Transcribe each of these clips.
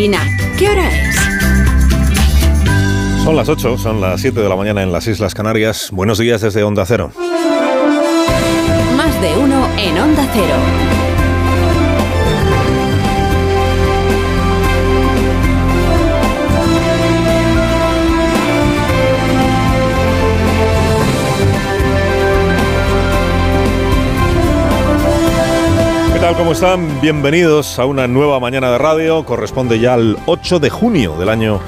¿Qué hora es? Son las 8, son las 7 de la mañana en las Islas Canarias. Buenos días desde Onda Cero. Más de uno en Onda Cero. Tal? ¿Cómo están? Bienvenidos a una nueva mañana de radio. Corresponde ya al 8 de junio del año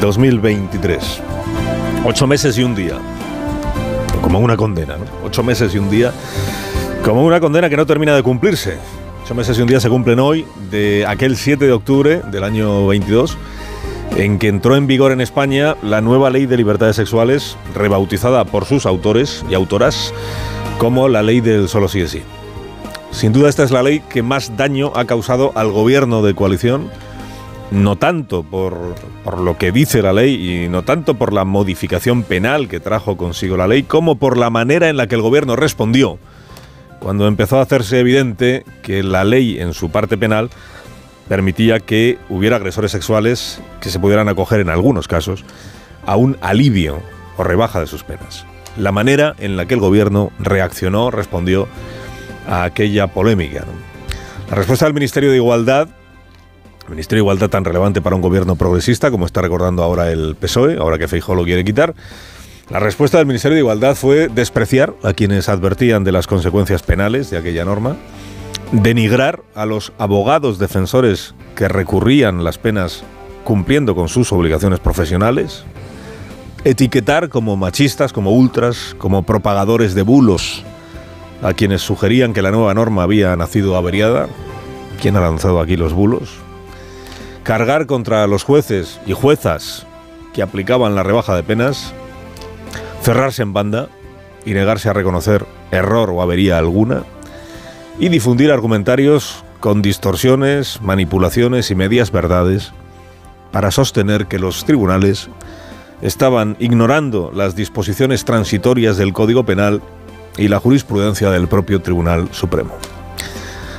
2023. Ocho meses y un día. Como una condena, ¿no? Ocho meses y un día. Como una condena que no termina de cumplirse. Ocho meses y un día se cumplen hoy de aquel 7 de octubre del año 22 en que entró en vigor en España la nueva ley de libertades sexuales, rebautizada por sus autores y autoras como la ley del solo sí es sí. Sin duda esta es la ley que más daño ha causado al gobierno de coalición, no tanto por, por, lo que dice la ley y no tanto por la modificación penal que trajo consigo la ley, como por la manera en la que el gobierno respondió cuando empezó a hacerse evidente que la ley en su parte penal permitía que hubiera agresores sexuales que se pudieran acoger en algunos casos a un alivio o rebaja de sus penas. La manera en la que el gobierno reaccionó, respondió a aquella polémica. La respuesta del Ministerio de Igualdad, el Ministerio de Igualdad tan relevante para un gobierno progresista como está recordando ahora el PSOE, ahora que Feijóo lo quiere quitar, la respuesta del Ministerio de Igualdad fue despreciar a quienes advertían de las consecuencias penales de aquella norma, denigrar a los abogados defensores que recurrían las penas cumpliendo con sus obligaciones profesionales, etiquetar como machistas, como ultras, como propagadores de bulos a quienes sugerían que la nueva norma había nacido averiada. ¿Quién ha lanzado aquí los bulos? Cargar contra los jueces y juezas que aplicaban la rebaja de penas, cerrarse en banda y negarse a reconocer error o avería alguna, y difundir argumentarios con distorsiones, manipulaciones y medias verdades para sostener que los tribunales estaban ignorando las disposiciones transitorias del Código Penal y la jurisprudencia del propio Tribunal Supremo.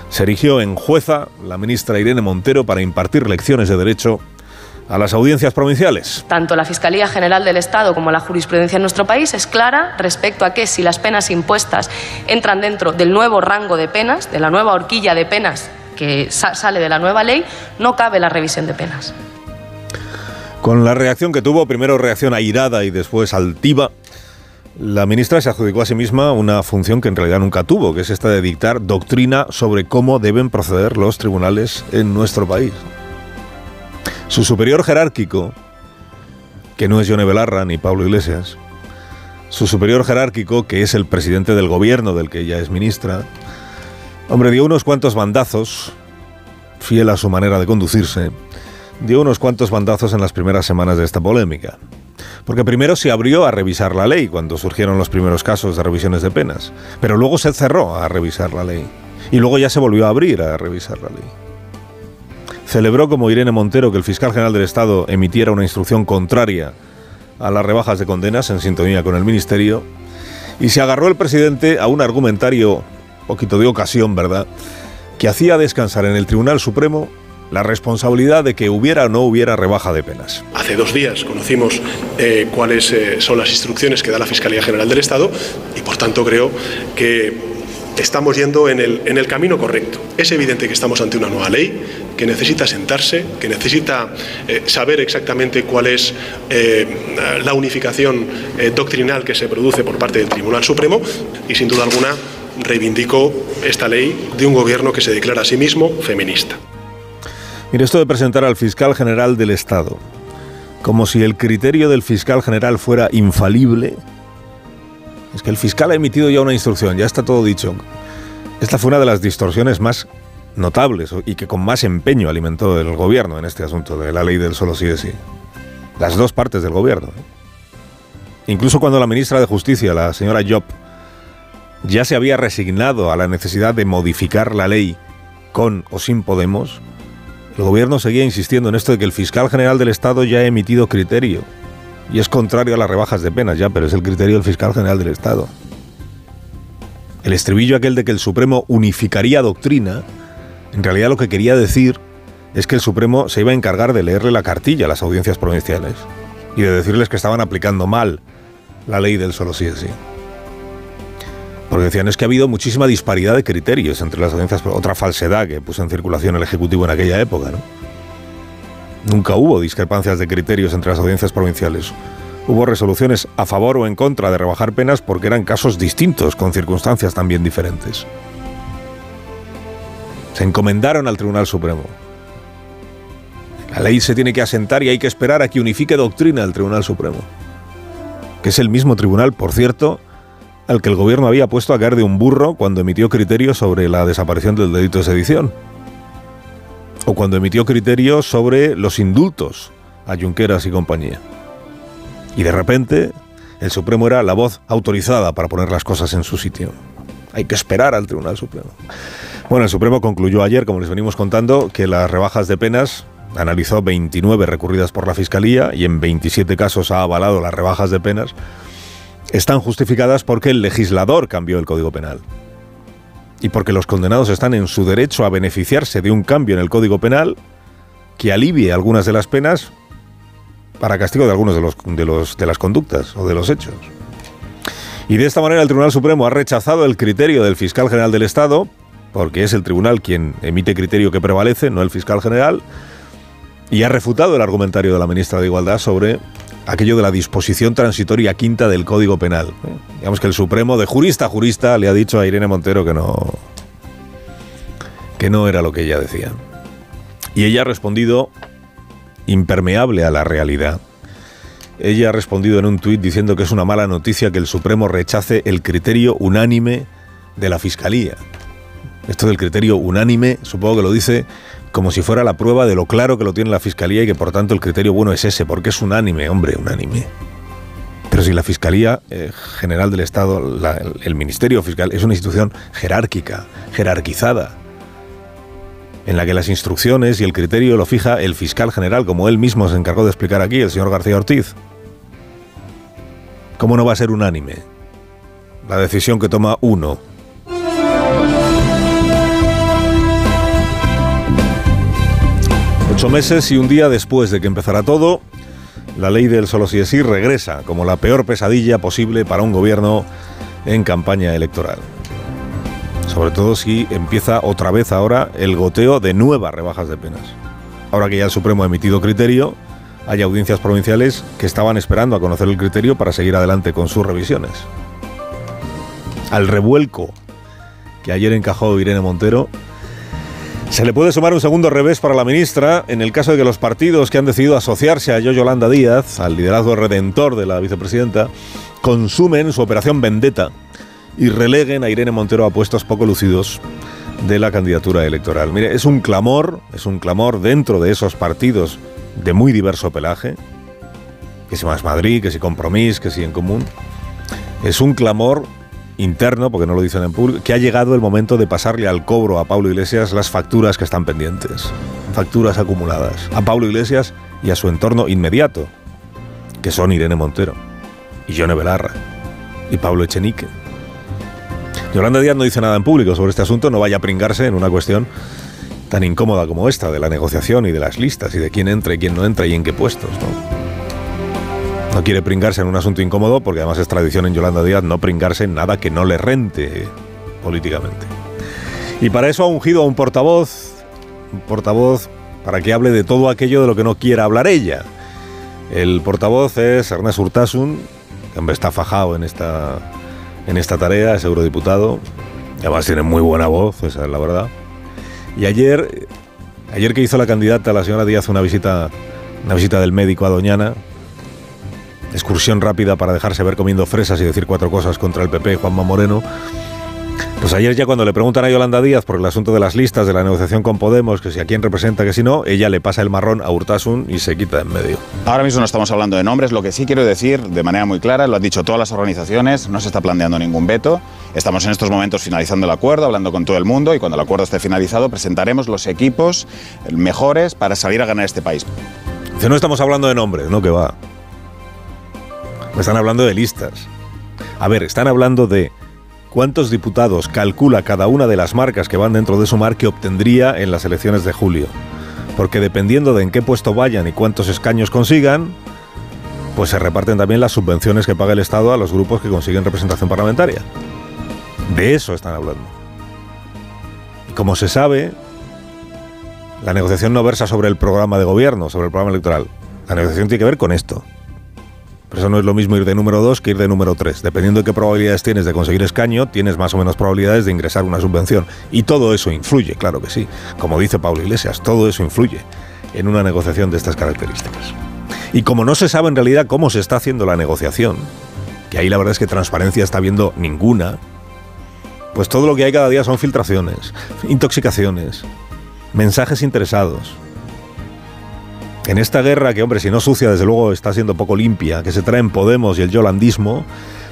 Se erigió en jueza la ministra Irene Montero para impartir lecciones de derecho a las audiencias provinciales. Tanto la Fiscalía General del Estado como la jurisprudencia en nuestro país es clara respecto a que si las penas impuestas entran dentro del nuevo rango de penas, de la nueva horquilla de penas que sa sale de la nueva ley, no cabe la revisión de penas. Con la reacción que tuvo, primero reacción airada y después altiva, la ministra se adjudicó a sí misma una función que en realidad nunca tuvo, que es esta de dictar doctrina sobre cómo deben proceder los tribunales en nuestro país. Su superior jerárquico, que no es Yone Belarra ni Pablo Iglesias, su superior jerárquico, que es el presidente del gobierno del que ella es ministra, hombre, dio unos cuantos bandazos, fiel a su manera de conducirse, dio unos cuantos bandazos en las primeras semanas de esta polémica. Porque primero se abrió a revisar la ley cuando surgieron los primeros casos de revisiones de penas, pero luego se cerró a revisar la ley y luego ya se volvió a abrir a revisar la ley. Celebró como Irene Montero que el fiscal general del Estado emitiera una instrucción contraria a las rebajas de condenas en sintonía con el ministerio y se agarró el presidente a un argumentario, poquito de ocasión, ¿verdad?, que hacía descansar en el Tribunal Supremo la responsabilidad de que hubiera o no hubiera rebaja de penas. Hace dos días conocimos eh, cuáles eh, son las instrucciones que da la Fiscalía General del Estado y por tanto creo que estamos yendo en el, en el, camino correcto. Es evidente que estamos ante una nueva ley que necesita sentarse, que necesita eh, saber exactamente cuál es la unificación doctrinal que se produce por parte del Tribunal Supremo y sin duda alguna reivindico esta ley de un gobierno que se declara a sí mismo feminista. Mire, esto de presentar al fiscal general del Estado como si el criterio del fiscal general fuera infalible, es que el fiscal ha emitido ya una instrucción, ya está todo dicho. Esta fue una de las distorsiones más notables y que con más empeño alimentó el gobierno en este asunto de la ley del solo sí de sí. Las dos partes del gobierno. ¿eh? Incluso cuando la ministra de Justicia, la señora Job, ya se había resignado a la necesidad de modificar la ley con o sin Podemos, el gobierno seguía insistiendo en esto de que el fiscal general del Estado ya ha emitido criterio y es contrario a las rebajas de penas ya, pero es el criterio del fiscal general del Estado. El estribillo aquel de que el Supremo unificaría doctrina, en realidad lo que quería decir es que el Supremo se iba a encargar de leerle la cartilla a las audiencias provinciales y de decirles que estaban aplicando mal la ley del solo sí es sí. Decían, es que ha habido muchísima disparidad de criterios entre las audiencias, otra falsedad que puso en circulación el Ejecutivo en aquella época, ¿no? Nunca hubo discrepancias de criterios entre las audiencias provinciales. Hubo resoluciones a favor o en contra de rebajar penas porque eran casos distintos, con circunstancias también diferentes. Se encomendaron al Tribunal Supremo. La ley se tiene que asentar y hay que esperar a que unifique doctrina el Tribunal Supremo. Que es el mismo tribunal, por cierto, al que el gobierno había puesto a caer de un burro cuando emitió criterios sobre la desaparición del delito de sedición. O cuando emitió criterios sobre los indultos a Junqueras y compañía. Y de repente, el Supremo era la voz autorizada para poner las cosas en su sitio. Hay que esperar al Tribunal Supremo. Bueno, el Supremo concluyó ayer, como les venimos contando, que las rebajas de penas analizó 29 recurridas por la Fiscalía y en 27 casos ha avalado las rebajas de penas están justificadas porque el legislador cambió el Código Penal. Y porque los condenados están en su derecho a beneficiarse de un cambio en el Código Penal que alivie algunas de las penas para castigo de algunos de, los, de, los, de las conductas o de los hechos. Y de esta manera el Tribunal Supremo ha rechazado el criterio del fiscal general del Estado, porque es el tribunal quien emite criterio que prevalece, no el fiscal general, y ha refutado el argumentario de la ministra de Igualdad sobre aquello de la disposición transitoria quinta del Código Penal. Digamos que el Supremo, de jurista a jurista, le ha dicho a Irene Montero que no, que no era lo que ella decía. Y ella ha respondido impermeable a la realidad. Ella ha respondido en un tuit diciendo que es una mala noticia que el Supremo rechace el criterio unánime de la Fiscalía. Esto del criterio unánime, supongo que lo dice como si fuera la prueba de lo claro que lo tiene la Fiscalía y que por tanto el criterio bueno es ese, porque es unánime, hombre, unánime. Pero si la Fiscalía eh, General del Estado, el Ministerio Fiscal, es una institución jerárquica, jerarquizada, en la que las instrucciones y el criterio lo fija el fiscal general, como él mismo se encargó de explicar aquí, el señor García Ortiz. ¿Cómo no va a ser unánime? La decisión que toma uno Ocho meses y un día después de que empezara todo, la ley del solo sí es sí regresa como la peor pesadilla posible para un gobierno en campaña electoral. Sobre todo si empieza otra vez ahora el goteo de nuevas rebajas de penas. Ahora que ya el Supremo ha emitido criterio, hay audiencias provinciales que estaban esperando a conocer el criterio para seguir adelante con sus revisiones. Al revuelco que ayer encajó Irene Montero, se le puede sumar un segundo revés para la ministra en el caso de que los partidos que han decidido asociarse a Yolanda Díaz, al liderazgo redentor de la vicepresidenta, consumen su operación vendetta y releguen a Irene Montero a puestos poco lucidos de la candidatura electoral. Mire, es un clamor, es un clamor dentro de esos partidos de muy diverso pelaje, que si más Madrid, que si Compromís, que si en común. Es un clamor interno, porque no lo dicen en público, que ha llegado el momento de pasarle al cobro a Pablo Iglesias las facturas que están pendientes, facturas acumuladas, a Pablo Iglesias y a su entorno inmediato, que son Irene Montero, y Yone Belarra, y Pablo Echenique. Yolanda Díaz no dice nada en público sobre este asunto, no vaya a pringarse en una cuestión tan incómoda como esta, de la negociación y de las listas, y de quién entra y quién no entra y en qué puestos, ¿no? No quiere pringarse en un asunto incómodo porque además es tradición en Yolanda Díaz no pringarse en nada que no le rente políticamente. Y para eso ha ungido a un portavoz, un portavoz para que hable de todo aquello de lo que no quiera hablar ella. El portavoz es Ernest Urtasun, que está fajado en esta, en esta tarea, es eurodiputado. Además tiene muy buena voz, esa es la verdad. Y ayer, ayer que hizo la candidata, la señora Díaz, una visita, una visita del médico a Doñana, excursión rápida para dejarse ver comiendo fresas y decir cuatro cosas contra el PP Juanma Moreno. Pues ayer ya cuando le preguntan a Yolanda Díaz por el asunto de las listas, de la negociación con Podemos, que si a quién representa, que si no, ella le pasa el marrón a Urtasun y se quita en medio. Ahora mismo no estamos hablando de nombres, lo que sí quiero decir de manera muy clara, lo han dicho todas las organizaciones, no se está planteando ningún veto. Estamos en estos momentos finalizando el acuerdo, hablando con todo el mundo y cuando el acuerdo esté finalizado presentaremos los equipos mejores para salir a ganar este país. Dice, no estamos hablando de nombres, no que va. Están hablando de listas. A ver, están hablando de cuántos diputados calcula cada una de las marcas que van dentro de su mar que obtendría en las elecciones de julio. porque dependiendo de en qué puesto vayan y cuántos escaños consigan, pues se reparten también las subvenciones que paga el Estado a los grupos que consiguen representación parlamentaria. De eso están hablando. como se sabe, la negociación no versa sobre el programa de gobierno, sobre el programa electoral. La negociación tiene que ver con esto. Por eso no es lo mismo ir de número 2 que ir de número 3. Dependiendo de qué probabilidades tienes de conseguir escaño, tienes más o menos probabilidades de ingresar una subvención. Y todo eso influye, claro que sí. Como dice Pablo Iglesias, todo eso influye en una negociación de estas características. Y como no se sabe en realidad cómo se está haciendo la negociación, que ahí la verdad es que transparencia está viendo ninguna, pues todo lo que hay cada día son filtraciones, intoxicaciones, mensajes interesados, en esta guerra, que hombre, si no sucia, desde luego está siendo poco limpia, que se traen Podemos y el yolandismo,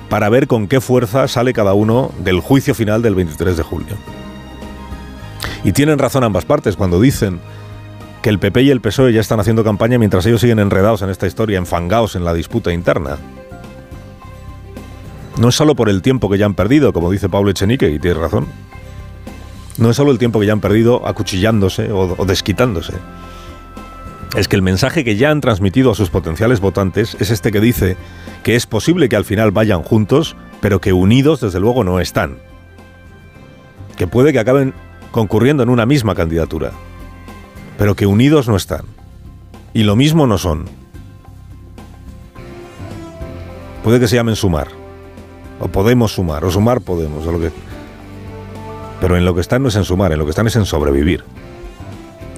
para ver con qué fuerza sale cada uno del juicio final del 23 de julio. Y tienen razón ambas partes cuando dicen que el PP y el PSOE ya están haciendo campaña mientras ellos siguen enredados en esta historia, enfangados en la disputa interna. No es solo por el tiempo que ya han perdido, como dice Pablo Echenique, y tiene razón. No es solo el tiempo que ya han perdido acuchillándose o, o desquitándose es que el mensaje que ya han transmitido a sus potenciales votantes es este que dice que es posible que al final vayan juntos, pero que unidos desde luego no están. Que puede que acaben concurriendo en una misma candidatura, pero que unidos no están. Y lo mismo no son. Puede que se llamen sumar, o podemos sumar, o sumar podemos, o lo que... Pero en lo que están no es en sumar, en lo que están es en sobrevivir.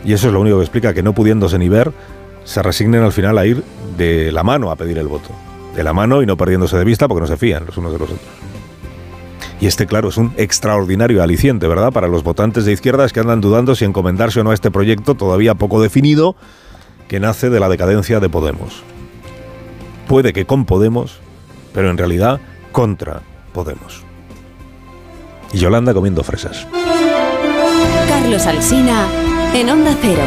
Y eso es lo único que explica que no pudiéndose ni ver, se resignen al final a ir de la mano a pedir el voto. De la mano y no perdiéndose de vista porque no se fían los unos de los otros. Y este, claro, es un extraordinario aliciente, ¿verdad? Para los votantes de izquierdas que andan dudando si encomendarse o no a este proyecto todavía poco definido que nace de la decadencia de Podemos. Puede que con Podemos, pero en realidad contra Podemos. Y Yolanda comiendo fresas. Carlos Alsina en Onda Cero.